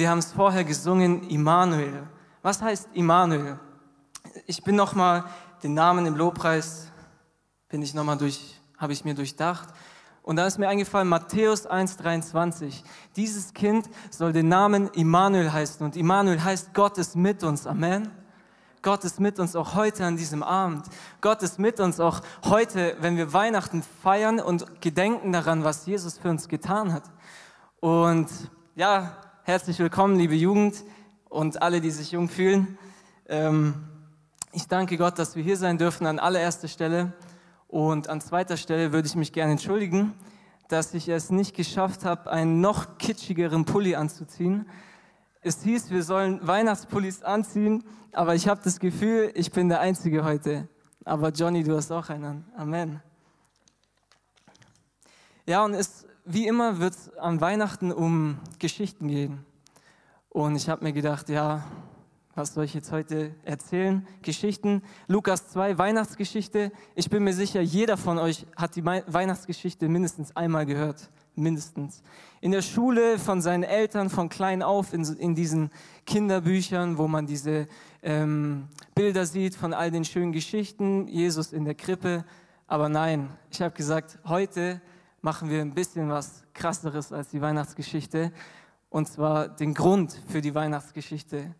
wir haben es vorher gesungen, Immanuel. Was heißt Immanuel? Ich bin nochmal den Namen im Lobpreis, bin ich nochmal durch, habe ich mir durchdacht. Und da ist mir eingefallen, Matthäus 1,23. Dieses Kind soll den Namen Immanuel heißen. Und Immanuel heißt, Gott ist mit uns. Amen. Gott ist mit uns auch heute an diesem Abend. Gott ist mit uns auch heute, wenn wir Weihnachten feiern und gedenken daran, was Jesus für uns getan hat. Und ja, herzlich willkommen, liebe Jugend und alle, die sich jung fühlen. Ähm, ich danke Gott, dass wir hier sein dürfen an allererster Stelle. Und an zweiter Stelle würde ich mich gerne entschuldigen, dass ich es nicht geschafft habe, einen noch kitschigeren Pulli anzuziehen. Es hieß, wir sollen Weihnachtspullis anziehen, aber ich habe das Gefühl, ich bin der Einzige heute. Aber Johnny, du hast auch einen. Amen. Ja, und es, wie immer wird es an Weihnachten um Geschichten gehen. Und ich habe mir gedacht, ja, was soll ich jetzt heute erzählen? Geschichten. Lukas 2, Weihnachtsgeschichte. Ich bin mir sicher, jeder von euch hat die Weihnachtsgeschichte mindestens einmal gehört. Mindestens. In der Schule, von seinen Eltern, von klein auf, in, in diesen Kinderbüchern, wo man diese ähm, Bilder sieht von all den schönen Geschichten, Jesus in der Krippe. Aber nein, ich habe gesagt, heute machen wir ein bisschen was krasseres als die Weihnachtsgeschichte. Und zwar den Grund für die Weihnachtsgeschichte.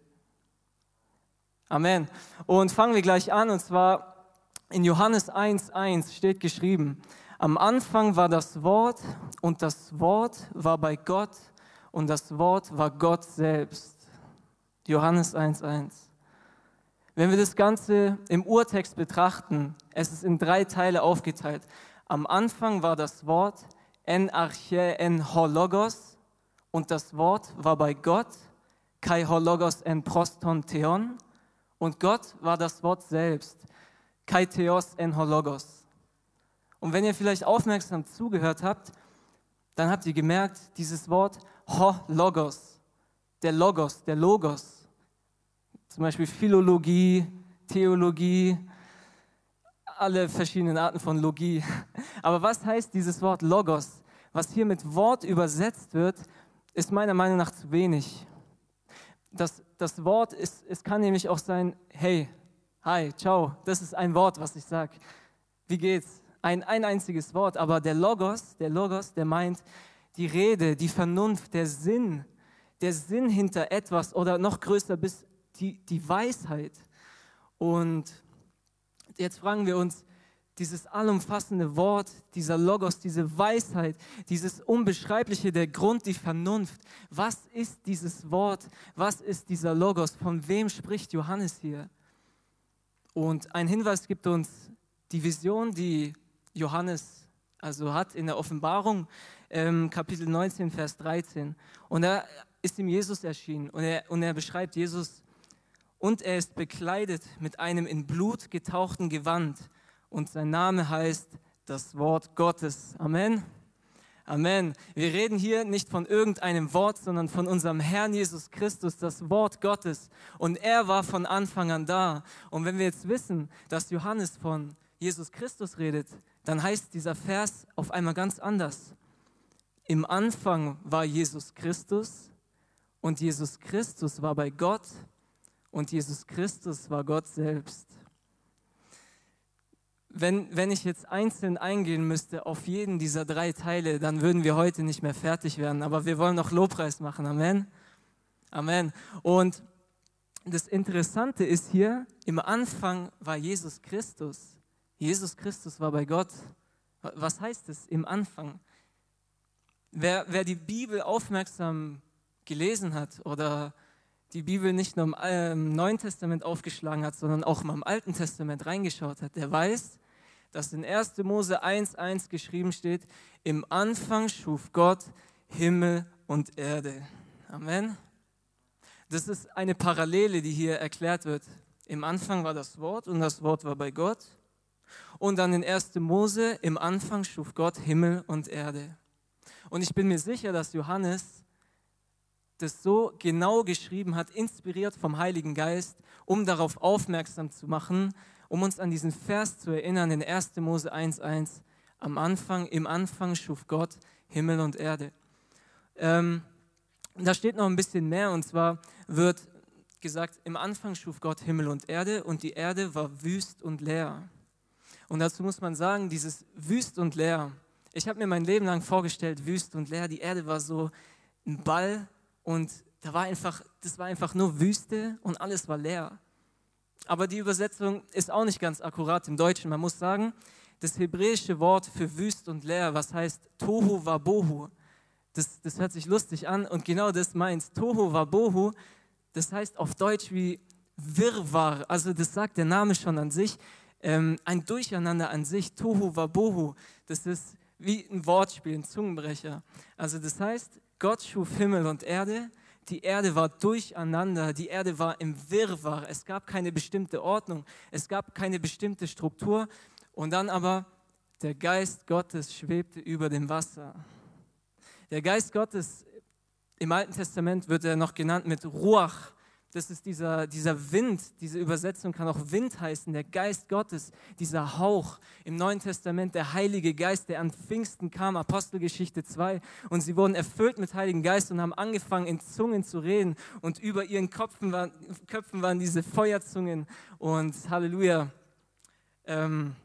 Amen. Und fangen wir gleich an. Und zwar in Johannes 1.1 steht geschrieben, am Anfang war das Wort und das Wort war bei Gott und das Wort war Gott selbst. Johannes 1.1. Wenn wir das Ganze im Urtext betrachten, es ist in drei Teile aufgeteilt. Am Anfang war das Wort en arche en hologos und das Wort war bei Gott, kai hologos en proston theon und Gott war das Wort selbst, kai theos en hologos. Und wenn ihr vielleicht aufmerksam zugehört habt, dann habt ihr gemerkt, dieses Wort hologos, der Logos, der Logos, zum Beispiel Philologie, Theologie, alle verschiedenen Arten von Logie. Aber was heißt dieses Wort Logos? Was hier mit Wort übersetzt wird, ist meiner Meinung nach zu wenig. Das, das Wort, ist, es kann nämlich auch sein, hey, hi, ciao, das ist ein Wort, was ich sage. Wie geht's? Ein, ein einziges Wort, aber der Logos, der Logos, der meint die Rede, die Vernunft, der Sinn, der Sinn hinter etwas oder noch größer bis die, die Weisheit. Und jetzt fragen wir uns, dieses allumfassende Wort, dieser Logos, diese Weisheit, dieses Unbeschreibliche, der Grund, die Vernunft. Was ist dieses Wort? Was ist dieser Logos? Von wem spricht Johannes hier? Und ein Hinweis gibt uns die Vision, die Johannes also hat in der Offenbarung, ähm, Kapitel 19, Vers 13. Und da ist ihm Jesus erschienen und er, und er beschreibt Jesus und er ist bekleidet mit einem in Blut getauchten Gewand und sein Name heißt das Wort Gottes. Amen. Amen. Wir reden hier nicht von irgendeinem Wort, sondern von unserem Herrn Jesus Christus, das Wort Gottes. Und er war von Anfang an da. Und wenn wir jetzt wissen, dass Johannes von Jesus Christus redet, dann heißt dieser Vers auf einmal ganz anders. Im Anfang war Jesus Christus und Jesus Christus war bei Gott und Jesus Christus war Gott selbst. Wenn, wenn ich jetzt einzeln eingehen müsste auf jeden dieser drei Teile, dann würden wir heute nicht mehr fertig werden. Aber wir wollen noch Lobpreis machen. Amen. Amen. Und das Interessante ist hier, im Anfang war Jesus Christus. Jesus Christus war bei Gott. Was heißt es im Anfang? Wer, wer die Bibel aufmerksam gelesen hat oder die Bibel nicht nur im Neuen Testament aufgeschlagen hat, sondern auch mal im Alten Testament reingeschaut hat, der weiß, dass in 1. Mose 1.1 geschrieben steht, im Anfang schuf Gott Himmel und Erde. Amen. Das ist eine Parallele, die hier erklärt wird. Im Anfang war das Wort und das Wort war bei Gott. Und dann in 1. Mose, im Anfang schuf Gott Himmel und Erde. Und ich bin mir sicher, dass Johannes das so genau geschrieben hat, inspiriert vom Heiligen Geist, um darauf aufmerksam zu machen, um uns an diesen Vers zu erinnern in 1. Mose 1.1. Am Anfang, im Anfang schuf Gott Himmel und Erde. Ähm, da steht noch ein bisschen mehr und zwar wird gesagt, im Anfang schuf Gott Himmel und Erde und die Erde war wüst und leer. Und dazu muss man sagen, dieses wüst und leer, ich habe mir mein Leben lang vorgestellt, wüst und leer, die Erde war so ein Ball und da war einfach, das war einfach nur Wüste und alles war leer. Aber die Übersetzung ist auch nicht ganz akkurat im Deutschen. Man muss sagen, das hebräische Wort für wüst und leer, was heißt Tohu Wabohu, das, das hört sich lustig an und genau das meint Tohu Wabohu, das heißt auf Deutsch wie Wirrwarr, also das sagt der Name schon an sich, ähm, ein Durcheinander an sich, Tohu Wabohu, das ist wie ein Wortspiel, ein Zungenbrecher. Also das heißt, Gott schuf Himmel und Erde, die Erde war durcheinander, die Erde war im Wirrwarr, es gab keine bestimmte Ordnung, es gab keine bestimmte Struktur. Und dann aber der Geist Gottes schwebte über dem Wasser. Der Geist Gottes im Alten Testament wird er noch genannt mit Ruach. Das ist dieser, dieser Wind, diese Übersetzung kann auch Wind heißen, der Geist Gottes, dieser Hauch. Im Neuen Testament der Heilige Geist, der an Pfingsten kam, Apostelgeschichte 2. Und sie wurden erfüllt mit Heiligen Geist und haben angefangen, in Zungen zu reden. Und über ihren Köpfen waren, Köpfen waren diese Feuerzungen. Und Halleluja. Ähm,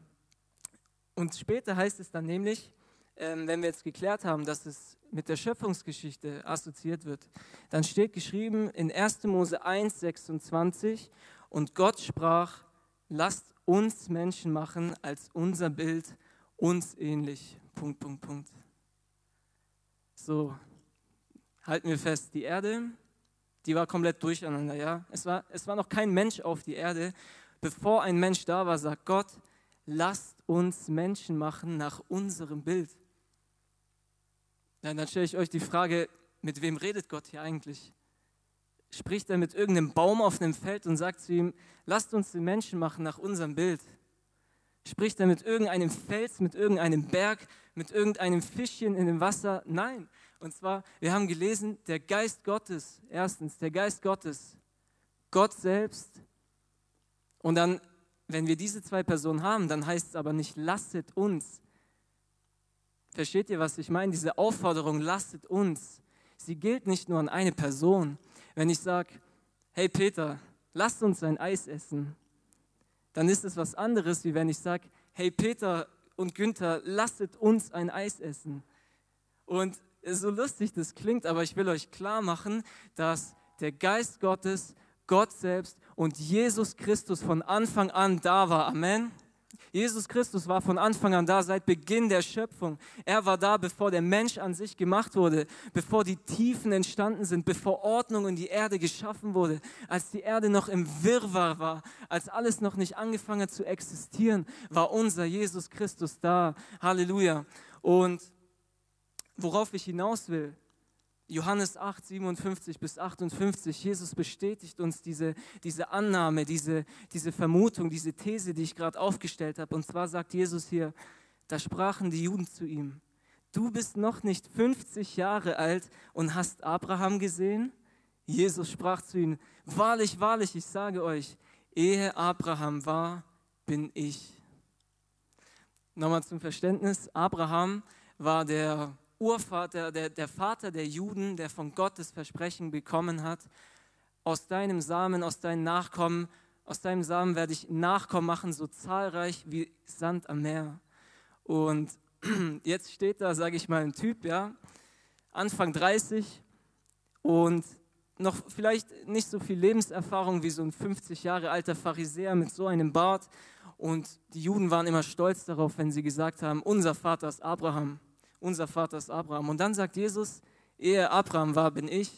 und später heißt es dann nämlich, ähm, wenn wir jetzt geklärt haben, dass es mit der Schöpfungsgeschichte assoziiert wird, dann steht geschrieben in 1. Mose 1, 26, und Gott sprach, lasst uns Menschen machen als unser Bild, uns ähnlich. Punkt, Punkt, Punkt. So, halten wir fest, die Erde, die war komplett durcheinander, ja. Es war, es war noch kein Mensch auf die Erde. Bevor ein Mensch da war, sagt Gott, lasst uns Menschen machen nach unserem Bild. Ja, dann stelle ich euch die Frage, mit wem redet Gott hier eigentlich? Spricht er mit irgendeinem Baum auf einem Feld und sagt zu ihm, lasst uns den Menschen machen nach unserem Bild? Spricht er mit irgendeinem Fels, mit irgendeinem Berg, mit irgendeinem Fischchen in dem Wasser? Nein. Und zwar, wir haben gelesen, der Geist Gottes, erstens, der Geist Gottes, Gott selbst. Und dann, wenn wir diese zwei Personen haben, dann heißt es aber nicht, lasset uns, Versteht ihr, was ich meine? Diese Aufforderung, lastet uns. Sie gilt nicht nur an eine Person. Wenn ich sage, hey Peter, lasst uns ein Eis essen, dann ist es was anderes, wie wenn ich sage, hey Peter und Günther, lasst uns ein Eis essen. Und so lustig das klingt, aber ich will euch klar machen, dass der Geist Gottes, Gott selbst und Jesus Christus von Anfang an da war. Amen. Jesus Christus war von Anfang an da, seit Beginn der Schöpfung. Er war da, bevor der Mensch an sich gemacht wurde, bevor die Tiefen entstanden sind, bevor Ordnung in die Erde geschaffen wurde, als die Erde noch im Wirrwarr war, als alles noch nicht angefangen hat zu existieren, war unser Jesus Christus da. Halleluja. Und worauf ich hinaus will, Johannes 8, 57 bis 58, Jesus bestätigt uns diese, diese Annahme, diese, diese Vermutung, diese These, die ich gerade aufgestellt habe. Und zwar sagt Jesus hier, da sprachen die Juden zu ihm, du bist noch nicht 50 Jahre alt und hast Abraham gesehen? Jesus sprach zu ihnen, wahrlich, wahrlich, ich sage euch, ehe Abraham war, bin ich. Nochmal zum Verständnis, Abraham war der Urvater, der, der Vater der Juden, der von Gott das Versprechen bekommen hat, aus deinem Samen, aus deinen Nachkommen, aus deinem Samen werde ich Nachkommen machen, so zahlreich wie Sand am Meer. Und jetzt steht da, sage ich mal, ein Typ, ja, Anfang 30 und noch vielleicht nicht so viel Lebenserfahrung wie so ein 50 Jahre alter Pharisäer mit so einem Bart. Und die Juden waren immer stolz darauf, wenn sie gesagt haben, unser Vater ist Abraham unser Vater ist Abraham. Und dann sagt Jesus, ehe Abraham war, bin ich.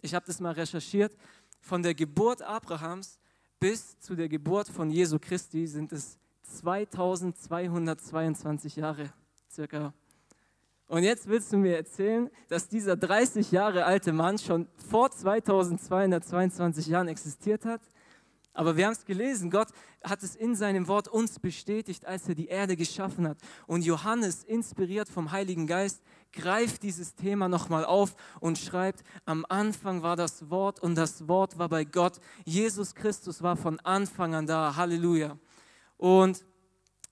Ich habe das mal recherchiert. Von der Geburt Abrahams bis zu der Geburt von Jesu Christi sind es 2222 Jahre circa. Und jetzt willst du mir erzählen, dass dieser 30 Jahre alte Mann schon vor 2222 Jahren existiert hat? Aber wir haben es gelesen, Gott hat es in seinem Wort uns bestätigt, als er die Erde geschaffen hat. Und Johannes, inspiriert vom Heiligen Geist, greift dieses Thema nochmal auf und schreibt, am Anfang war das Wort und das Wort war bei Gott. Jesus Christus war von Anfang an da. Halleluja. Und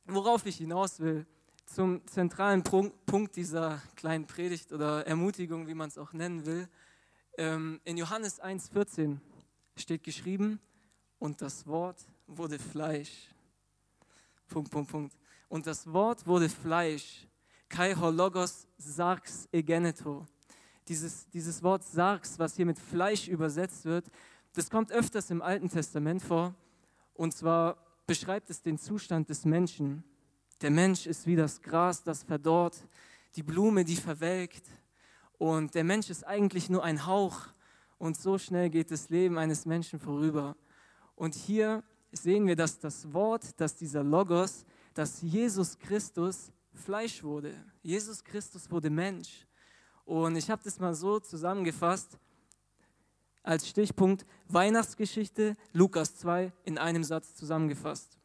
worauf ich hinaus will, zum zentralen Punkt dieser kleinen Predigt oder Ermutigung, wie man es auch nennen will, Ähm, in Johannes 1,14 steht geschrieben, und das Wort wurde Fleisch. Punkt, Punkt, Punkt. Und das Wort wurde Fleisch. Kai hologos sarx egeneto. Dieses, dieses Wort sarx, was hier mit Fleisch übersetzt wird, das kommt öfters im Alten Testament vor. Und zwar beschreibt es den Zustand des Menschen. Der Mensch ist wie das Gras, das verdorrt, die Blume, die verwelkt. Und der Mensch ist eigentlich nur ein Hauch. Und so schnell geht das Leben eines Menschen vorüber. Und hier sehen wir, dass das Wort, dass dieser Logos, dass Jesus Christus Fleisch wurde. Jesus Christus wurde Mensch. Und ich habe das mal so zusammengefasst als Stichpunkt Weihnachtsgeschichte Lukas 2 in einem Satz zusammengefasst.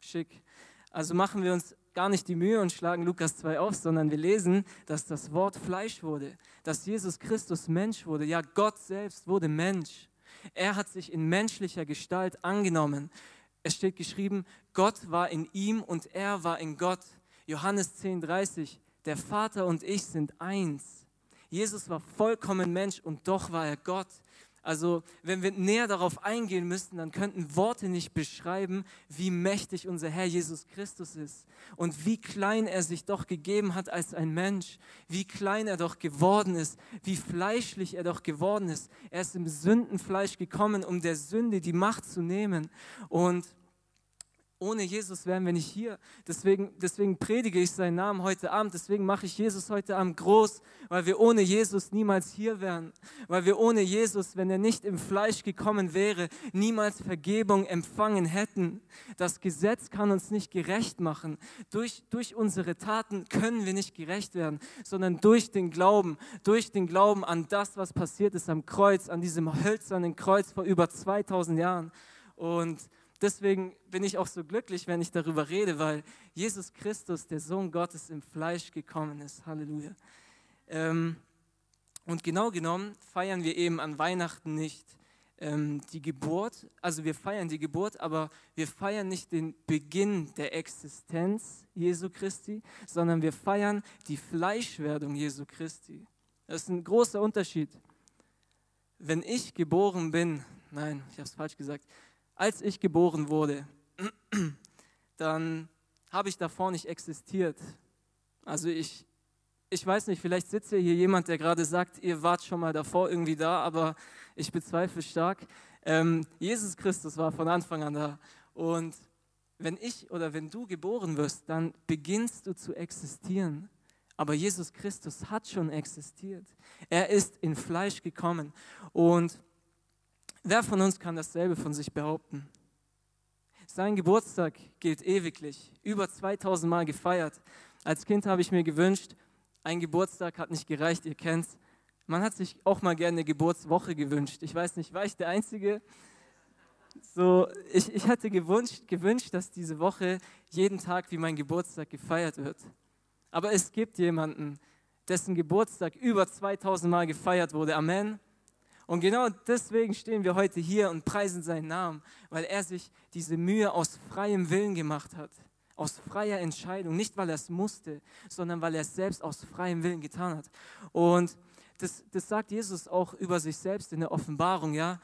Schick. Also machen wir uns gar nicht die Mühe und schlagen Lukas 2 auf, sondern wir lesen, dass das Wort Fleisch wurde, dass Jesus Christus Mensch wurde. Ja, Gott selbst wurde Mensch. Er hat sich in menschlicher Gestalt angenommen. Es steht geschrieben, Gott war in ihm und er war in Gott. Johannes 10:30, der Vater und ich sind eins. Jesus war vollkommen Mensch und doch war er Gott. Also wenn wir näher darauf eingehen müssten, dann könnten Worte nicht beschreiben, wie mächtig unser Herr Jesus Christus ist und wie klein er sich doch gegeben hat als ein Mensch, wie klein er doch geworden ist, wie fleischlich er doch geworden ist. Er ist im Sündenfleisch gekommen, um der Sünde die Macht zu nehmen. Und ohne Jesus wären wir nicht hier. Deswegen, deswegen predige ich seinen Namen heute Abend. Deswegen mache ich Jesus heute Abend groß, weil wir ohne Jesus niemals hier wären. Weil wir ohne Jesus, wenn er nicht im Fleisch gekommen wäre, niemals Vergebung empfangen hätten. Das Gesetz kann uns nicht gerecht machen. Durch, durch unsere Taten können wir nicht gerecht werden, sondern durch den Glauben, durch den Glauben an das, was passiert ist am Kreuz, an diesem hölzernen Kreuz vor über 2000 Jahren. Und deswegen bin ich auch so glücklich, wenn ich darüber rede, weil Jesus Christus, der Sohn Gottes, im Fleisch gekommen ist. Halleluja. Ähm, und genau genommen feiern wir eben an Weihnachten nicht ähm, die Geburt, also wir feiern die Geburt, aber wir feiern nicht den Beginn der Existenz Jesu Christi, sondern wir feiern die Fleischwerdung Jesu Christi. Das ist ein großer Unterschied. Wenn ich geboren bin, nein, ich habe es falsch gesagt, als ich geboren wurde, dann habe ich davor nicht existiert. Also ich, ich weiß nicht, vielleicht sitzt hier jemand, der gerade sagt, ihr wart schon mal davor irgendwie da, aber ich bezweifle stark. Ähm, Jesus Christus war von Anfang an da. Und wenn ich oder wenn du geboren wirst, dann beginnst du zu existieren. Aber Jesus Christus hat schon existiert. Er ist in Fleisch gekommen. Und Wer von uns kann dasselbe von sich behaupten? Sein Geburtstag gilt ewiglich, über 2000 Mal gefeiert. Als Kind habe ich mir gewünscht, ein Geburtstag hat nicht gereicht, ihr kennt's. Man hat sich auch mal gerne eine Geburtswoche gewünscht. Ich weiß nicht, war ich der Einzige? So, ich, ich hatte gewünscht, gewünscht, dass diese Woche jeden Tag wie mein Geburtstag gefeiert wird. Aber es gibt jemanden, dessen Geburtstag über 2000 Mal gefeiert wurde. Amen. Und genau deswegen stehen wir heute hier und preisen seinen Namen, weil er sich diese Mühe aus freiem Willen gemacht hat, aus freier Entscheidung, nicht weil er es musste, sondern weil er es selbst aus freiem Willen getan hat. Und das, das sagt Jesus auch über sich selbst in der Offenbarung, ja.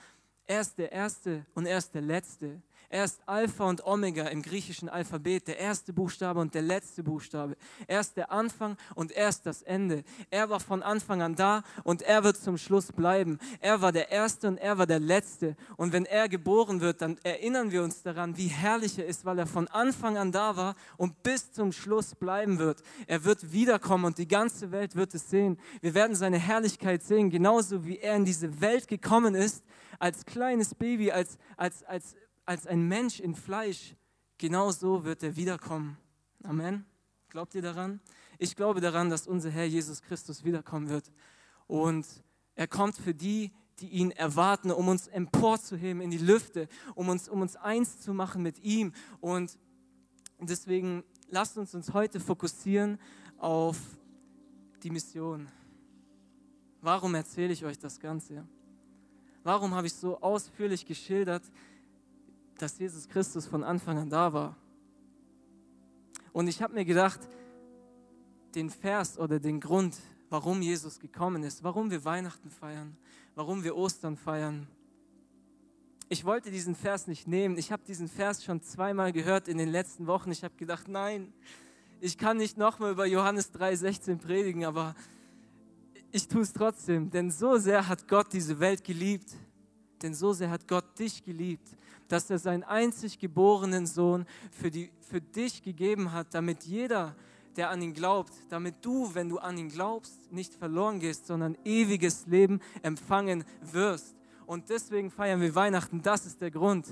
Er ist der Erste und er ist der Letzte. Er ist Alpha und Omega im griechischen Alphabet, der erste Buchstabe und der letzte Buchstabe. Er ist der Anfang und er ist das Ende. Er war von Anfang an da und er wird zum Schluss bleiben. Er war der Erste und er war der Letzte. Und wenn er geboren wird, dann erinnern wir uns daran, wie herrlich er ist, weil er von Anfang an da war und bis zum Schluss bleiben wird. Er wird wiederkommen und die ganze Welt wird es sehen. Wir werden seine Herrlichkeit sehen, genauso wie er in diese Welt gekommen ist, als kleines Baby, als, als, als als ein Mensch in Fleisch, genau so wird er wiederkommen. Amen. Glaubt ihr daran? Ich glaube daran, dass unser Herr Jesus Christus wiederkommen wird. Und er kommt für die, die ihn erwarten, um uns emporzuheben in die Lüfte, um uns, um uns eins zu machen mit ihm. Und deswegen lasst uns uns heute fokussieren auf die Mission. Warum erzähle ich euch das Ganze? Warum habe ich so ausführlich geschildert, dass Jesus Christus von Anfang an da war. Und ich habe mir gedacht, den Vers oder den Grund, warum Jesus gekommen ist, warum wir Weihnachten feiern, warum wir Ostern feiern. Ich wollte diesen Vers nicht nehmen. Ich habe diesen Vers schon zweimal gehört in den letzten Wochen. Ich habe gedacht, nein, ich kann nicht nochmal über Johannes 3,16 predigen, aber ich tue es trotzdem. Denn so sehr hat Gott diese Welt geliebt, denn so sehr hat Gott dich geliebt, dass er seinen einzig geborenen Sohn für, die, für dich gegeben hat, damit jeder, der an ihn glaubt, damit du, wenn du an ihn glaubst, nicht verloren gehst, sondern ewiges Leben empfangen wirst. Und deswegen feiern wir Weihnachten, das ist der Grund.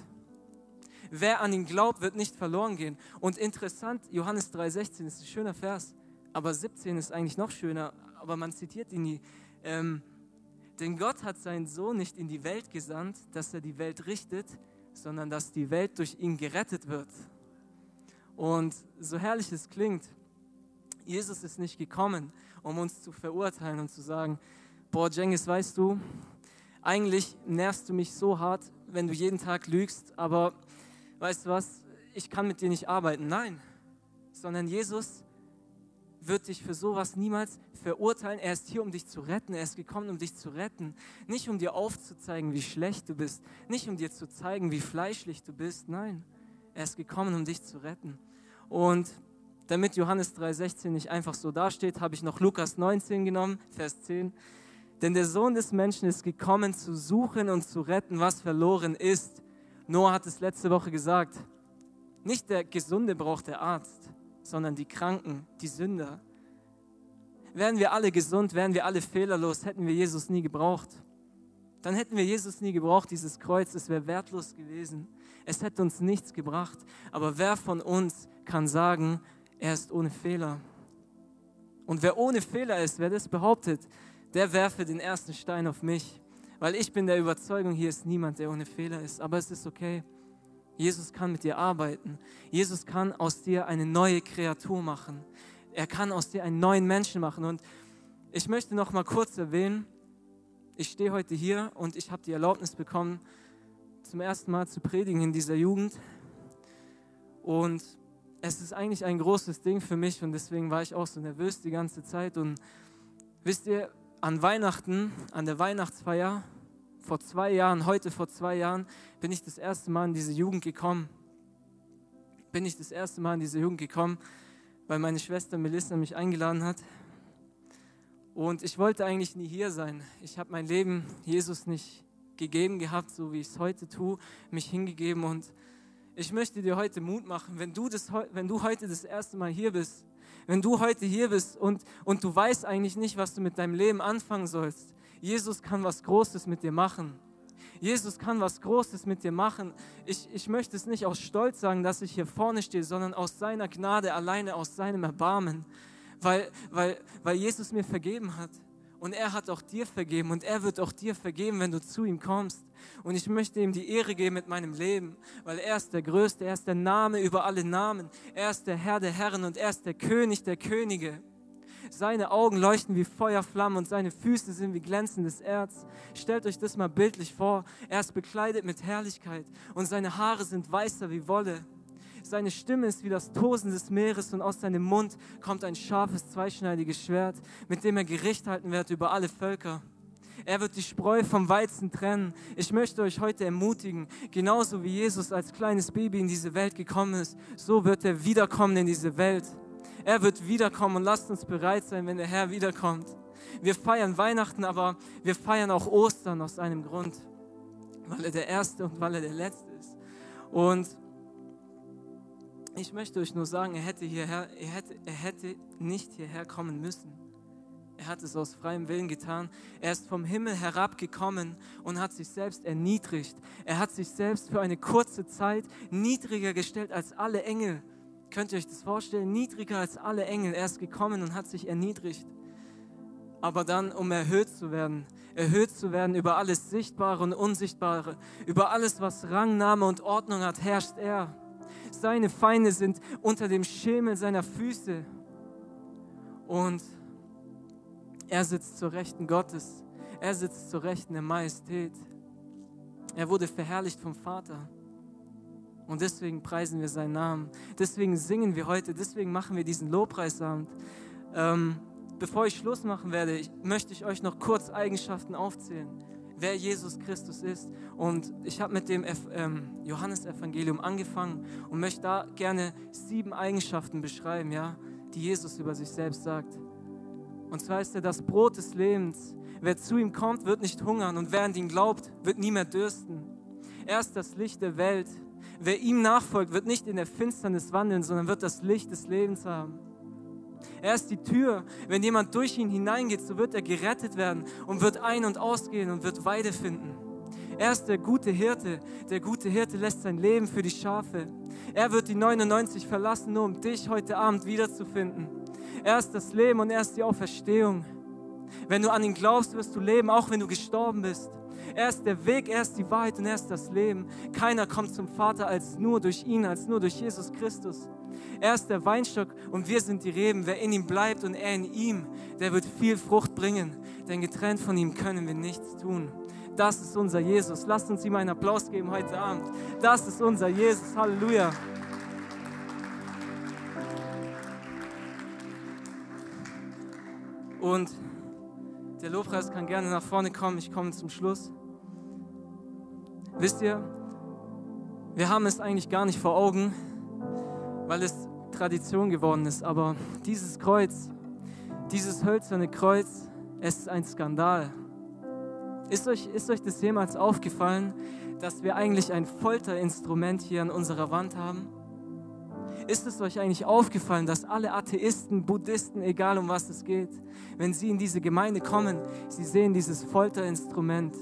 Wer an ihn glaubt, wird nicht verloren gehen. Und interessant, Johannes 3,16 ist ein schöner Vers, aber 17 ist eigentlich noch schöner, aber man zitiert ihn nie. Ähm, denn Gott hat seinen Sohn nicht in die Welt gesandt, dass er die Welt richtet, sondern dass die Welt durch ihn gerettet wird. Und so herrlich es klingt, Jesus ist nicht gekommen, um uns zu verurteilen und zu sagen, boah, Jengis, weißt du, eigentlich nervst du mich so hart, wenn du jeden Tag lügst, aber weißt du was, ich kann mit dir nicht arbeiten. Nein, sondern Jesus wird dich für sowas niemals verurteilen. Er ist hier, um dich zu retten. Er ist gekommen, um dich zu retten. Nicht um dir aufzuzeigen, wie schlecht du bist. Nicht um dir zu zeigen, wie fleischlich du bist. Nein, er ist gekommen, um dich zu retten. Und damit Johannes 3,16 nicht einfach so dasteht, habe ich noch Lukas 19 genommen, Vers 10. Denn der Sohn des Menschen ist gekommen, zu suchen und zu retten, was verloren ist. Noah hat es letzte Woche gesagt. Nicht der Gesunde braucht der Arzt, sondern die Kranken, die Sünder. Wären wir alle gesund, wären wir alle fehlerlos, hätten wir Jesus nie gebraucht. Dann hätten wir Jesus nie gebraucht, dieses Kreuz, es wäre wertlos gewesen. Es hätte uns nichts gebracht. Aber wer von uns kann sagen, er ist ohne Fehler? Und wer ohne Fehler ist, wer das behauptet, der werfe den ersten Stein auf mich. Weil ich bin der Überzeugung, hier ist niemand, der ohne Fehler ist. Aber es ist okay. Jesus kann mit dir arbeiten. Jesus kann aus dir eine neue Kreatur machen. Er kann aus dir einen neuen Menschen machen. Und ich möchte noch mal kurz erwähnen, ich stehe heute hier und ich habe die Erlaubnis bekommen, zum ersten Mal zu predigen in dieser Jugend. Und es ist eigentlich ein großes Ding für mich und deswegen war ich auch so nervös die ganze Zeit. Und wisst ihr, an Weihnachten, an der Weihnachtsfeier, vor zwei Jahren, heute vor zwei Jahren, bin ich das erste Mal in diese Jugend gekommen. Bin ich das erste Mal in diese Jugend gekommen, weil meine Schwester Melissa mich eingeladen hat. Und ich wollte eigentlich nie hier sein. Ich habe mein Leben Jesus nicht gegeben gehabt, so wie ich es heute tue, mich hingegeben. Und ich möchte dir heute Mut machen, wenn du, das, wenn du heute das erste Mal hier bist, wenn du heute hier bist und, und du weißt eigentlich nicht, was du mit deinem Leben anfangen sollst, Jesus kann was Großes mit dir machen. Jesus kann was Großes mit dir machen. Ich, ich möchte es nicht aus Stolz sagen, dass ich hier vorne stehe, sondern aus seiner Gnade, alleine aus seinem Erbarmen, weil, weil, weil Jesus mir vergeben hat. Und er hat auch dir vergeben und er wird auch dir vergeben, wenn du zu ihm kommst. Und ich möchte ihm die Ehre geben mit meinem Leben, weil er ist der Größte, er ist der Name über alle Namen, er ist der Herr der Herren und er ist der König der Könige. Seine Augen leuchten wie Feuerflammen und seine Füße sind wie glänzendes Erz. Stellt euch das mal bildlich vor. Er ist bekleidet mit Herrlichkeit und seine Haare sind weißer wie Wolle. Seine Stimme ist wie das Tosen des Meeres und aus seinem Mund kommt ein scharfes, zweischneidiges Schwert, mit dem er Gericht halten wird über alle Völker. Er wird die Spreu vom Weizen trennen. Ich möchte euch heute ermutigen, genauso wie Jesus als kleines Baby in diese Welt gekommen ist, so wird er wiederkommen in diese Welt. Er wird wiederkommen und lasst uns bereit sein, wenn der Herr wiederkommt. Wir feiern Weihnachten, aber wir feiern auch Ostern aus einem Grund, weil er der Erste und weil er der Letzte ist. Und ich möchte euch nur sagen, er hätte, hierher, er hätte, er hätte nicht hierher kommen müssen. Er hat es aus freiem Willen getan. Er ist vom Himmel herabgekommen und hat sich selbst erniedrigt. Er hat sich selbst für eine kurze Zeit niedriger gestellt als alle Engel Könnt ihr euch das vorstellen? Niedriger als alle Engel. Er ist gekommen und hat sich erniedrigt. Aber dann, um erhöht zu werden, erhöht zu werden über alles Sichtbare und Unsichtbare, über alles, was Rang, Name und Ordnung hat, herrscht er. Seine Feinde sind unter dem Schemel seiner Füße. Und er sitzt zur Rechten Gottes. Er sitzt zur Rechten der Majestät. Er wurde verherrlicht vom Vater. Und deswegen preisen wir seinen Namen. Deswegen singen wir heute. Deswegen machen wir diesen Lobpreisabend. Ähm, bevor ich Schluss machen werde, ich, möchte ich euch noch kurz Eigenschaften aufzählen, wer Jesus Christus ist. Und ich habe mit dem ähm, Johannesevangelium angefangen und möchte da gerne sieben Eigenschaften beschreiben, ja, die Jesus über sich selbst sagt. Und zwar ist er das Brot des Lebens. Wer zu ihm kommt, wird nicht hungern und wer an ihn glaubt, wird nie mehr dürsten. Er ist das Licht der Welt. Wer ihm nachfolgt, wird nicht in der Finsternis wandeln, sondern wird das Licht des Lebens haben. Er ist die Tür. Wenn jemand durch ihn hineingeht, so wird er gerettet werden und wird ein- und ausgehen und wird Weide finden. Er ist der gute Hirte. Der gute Hirte lässt sein Leben für die Schafe. Er wird die 99 verlassen, nur um dich heute Abend wiederzufinden. Er ist das Leben und er ist die Auferstehung. Wenn du an ihn glaubst, wirst du leben, auch wenn du gestorben bist. Er ist der Weg, er ist die Wahrheit und er ist das Leben. Keiner kommt zum Vater als nur durch ihn, als nur durch Jesus Christus. Er ist der Weinstock und wir sind die Reben. Wer in ihm bleibt und er in ihm, der wird viel Frucht bringen. Denn getrennt von ihm können wir nichts tun. Das ist unser Jesus. Lasst uns ihm einen Applaus geben heute Abend. Das ist unser Jesus. Halleluja. Und der Lobpreis kann gerne nach vorne kommen. Ich komme zum Schluss. Wisst ihr, wir haben es eigentlich gar nicht vor Augen, weil es Tradition geworden ist. Aber dieses Kreuz, dieses hölzerne Kreuz, es ist ein Skandal. Ist euch, ist euch das jemals aufgefallen, dass wir eigentlich ein Folterinstrument hier an unserer Wand haben? Ist es euch eigentlich aufgefallen, dass alle Atheisten, Buddhisten, egal um was es geht, wenn sie in diese Gemeinde kommen, sie sehen dieses Folterinstrument.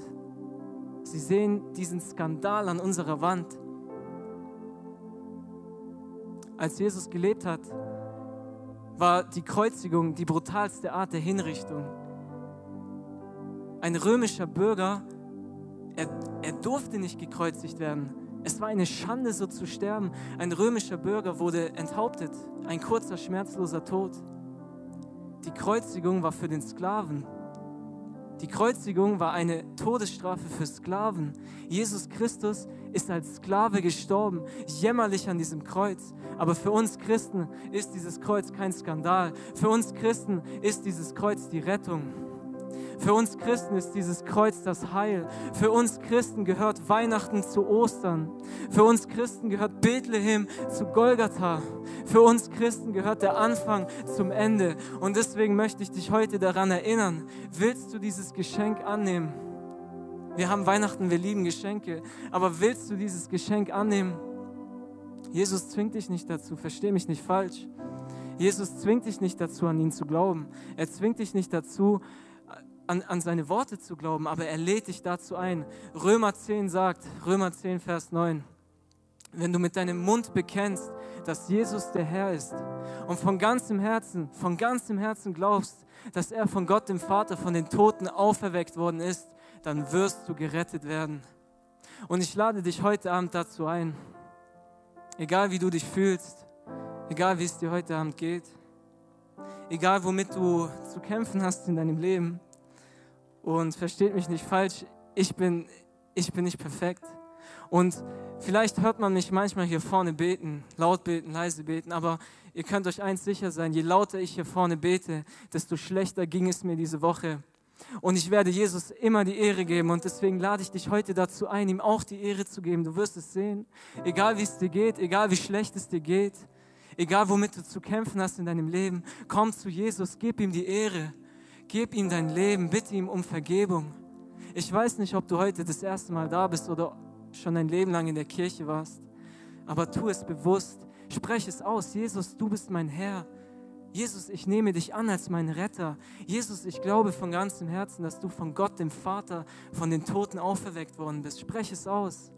Sie sehen diesen Skandal an unserer Wand. Als Jesus gelebt hat, war die Kreuzigung die brutalste Art der Hinrichtung. Ein römischer Bürger, er, er durfte nicht gekreuzigt werden. Es war eine Schande, so zu sterben. Ein römischer Bürger wurde enthauptet, ein kurzer, schmerzloser Tod. Die Kreuzigung war für den Sklaven. Die Kreuzigung war eine Todesstrafe für Sklaven. Jesus Christus ist als Sklave gestorben, jämmerlich an diesem Kreuz. Aber für uns Christen ist dieses Kreuz kein Skandal. Für uns Christen ist dieses Kreuz die Rettung. Für uns Christen ist dieses Kreuz das Heil. Für uns Christen gehört Weihnachten zu Ostern. Für uns Christen gehört Bethlehem zu Golgatha. Für uns Christen gehört der Anfang zum Ende. Und deswegen möchte ich dich heute daran erinnern, willst du dieses Geschenk annehmen? Wir haben Weihnachten, wir lieben Geschenke, aber willst du dieses Geschenk annehmen? Jesus zwingt dich nicht dazu, versteh mich nicht falsch. Jesus zwingt dich nicht dazu, an ihn zu glauben. Er zwingt dich nicht dazu, an, an seine Worte zu glauben, aber er lädt dich dazu ein. Römer 10 sagt, Römer 10, Vers 9, wenn du mit deinem Mund bekennst, dass Jesus der Herr ist und von ganzem Herzen, von ganzem Herzen glaubst, dass er von Gott dem Vater von den Toten auferweckt worden ist, dann wirst du gerettet werden. Und ich lade dich heute Abend dazu ein, egal wie du dich fühlst, egal wie es dir heute Abend geht, egal womit du zu kämpfen hast in deinem Leben, und versteht mich nicht falsch, ich bin, ich bin nicht perfekt. Und vielleicht hört man mich manchmal hier vorne beten, laut beten, leise beten, aber ihr könnt euch eins sicher sein, je lauter ich hier vorne bete, desto schlechter ging es mir diese Woche. Und ich werde Jesus immer die Ehre geben und deswegen lade ich dich heute dazu ein, ihm auch die Ehre zu geben. Du wirst es sehen, egal wie es dir geht, egal wie schlecht es dir geht, egal womit du zu kämpfen hast in deinem Leben, komm zu Jesus, gib ihm die Ehre. Gib ihm dein Leben, bitte ihm um Vergebung. Ich weiß nicht, ob du heute das erste Mal da bist oder schon ein Leben lang in der Kirche warst, aber tu es bewusst. Spreche es aus. Jesus, du bist mein Herr. Jesus, ich nehme dich an als mein Retter. Jesus, ich glaube von ganzem Herzen, dass du von Gott, dem Vater, von den Toten auferweckt worden bist. Spreche es aus.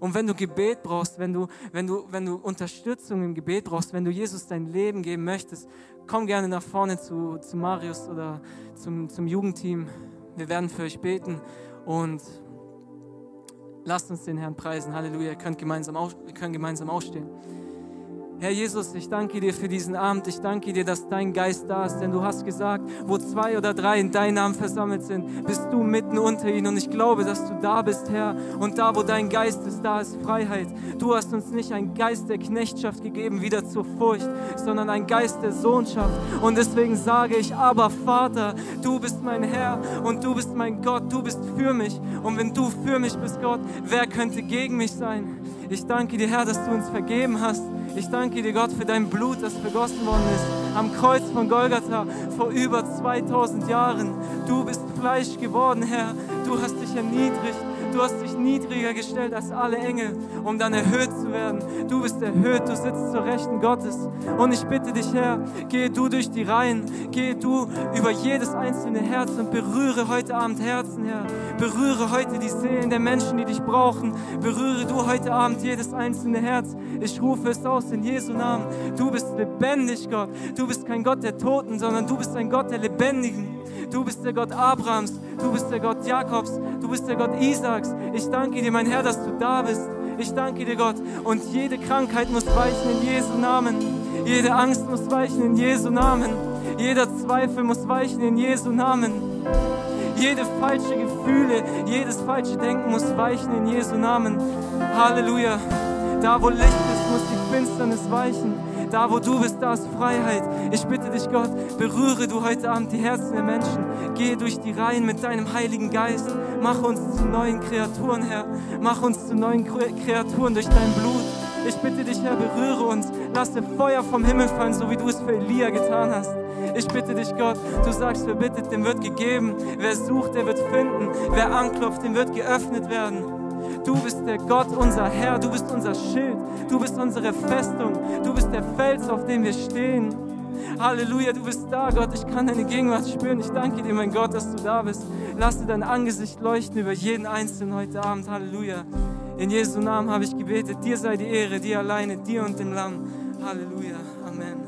Und wenn du Gebet brauchst, wenn du, wenn, du, wenn du Unterstützung im Gebet brauchst, wenn du Jesus dein Leben geben möchtest, komm gerne nach vorne zu, zu Marius oder zum, zum Jugendteam. Wir werden für euch beten und lasst uns den Herrn preisen. Halleluja, ihr könnt gemeinsam, auf, ihr könnt gemeinsam aufstehen. Herr Jesus, ich danke dir für diesen Abend. Ich danke dir, dass dein Geist da ist, denn du hast gesagt, wo zwei oder drei in deinem Namen versammelt sind, bist du mitten unter ihnen. Und ich glaube, dass du da bist, Herr. Und da, wo dein Geist ist, da ist Freiheit. Du hast uns nicht einen Geist der Knechtschaft gegeben, wieder zur Furcht, sondern einen Geist der Sohnschaft. Und deswegen sage ich, aber Vater, du bist mein Herr und du bist mein Gott, du bist für mich. Und wenn du für mich bist, Gott, wer könnte gegen mich sein? Ich danke dir, Herr, dass du uns vergeben hast. Ich danke dir, Gott, für dein Blut, das vergossen worden ist am Kreuz von Golgatha vor über 2000 Jahren. Du bist Fleisch geworden, Herr. Du hast dich erniedrigt. Du hast dich niedriger gestellt als alle Engel, um dann erhöht zu werden. Du bist erhöht, du sitzt zur Rechten Gottes. Und ich bitte dich, Herr, gehe du durch die Reihen, gehe du über jedes einzelne Herz und berühre heute Abend Herzen, Herr. Berühre heute die Seelen der Menschen, die dich brauchen. Berühre du heute Abend jedes einzelne Herz. Ich rufe es aus in Jesu Namen. Du bist lebendig, Gott. Du bist kein Gott der Toten, sondern du bist ein Gott der Lebendigen. Du bist der Gott Abrahams, du bist der Gott Jakobs, du bist der Gott Isaaks. Ich danke dir, mein Herr, dass du da bist. Ich danke dir, Gott. Und jede Krankheit muss weichen in Jesu Namen. Jede Angst muss weichen in Jesu Namen. Jeder Zweifel muss weichen in Jesu Namen. Jede falsche Gefühle, jedes falsche Denken muss weichen in Jesu Namen. Halleluja. Da, wo Licht ist, muss die Finsternis weichen. Da, wo du bist, da ist Freiheit. Ich bitte dich, Gott, berühre du heute Abend die Herzen der Menschen. Gehe durch die Reihen mit deinem Heiligen Geist. Mach uns zu neuen Kreaturen, Herr. Mach uns zu neuen Kreaturen durch dein Blut. Ich bitte dich, Herr, berühre uns. Lass dir Feuer vom Himmel fallen, so wie du es für Elia getan hast. Ich bitte dich, Gott, du sagst, wer bittet, dem wird gegeben. Wer sucht, der wird finden. Wer anklopft, dem wird geöffnet werden. Du bist der Gott, unser Herr. Du bist unser Schild. Du bist unsere Festung. Du bist der Fels, auf dem wir stehen. Halleluja, du bist da, Gott. Ich kann deine Gegenwart spüren. Ich danke dir, mein Gott, dass du da bist. Lass dir dein Angesicht leuchten über jeden Einzelnen heute Abend. Halleluja. In Jesu Namen habe ich gebetet. Dir sei die Ehre, dir alleine, dir und dem Lamm. Halleluja. Amen.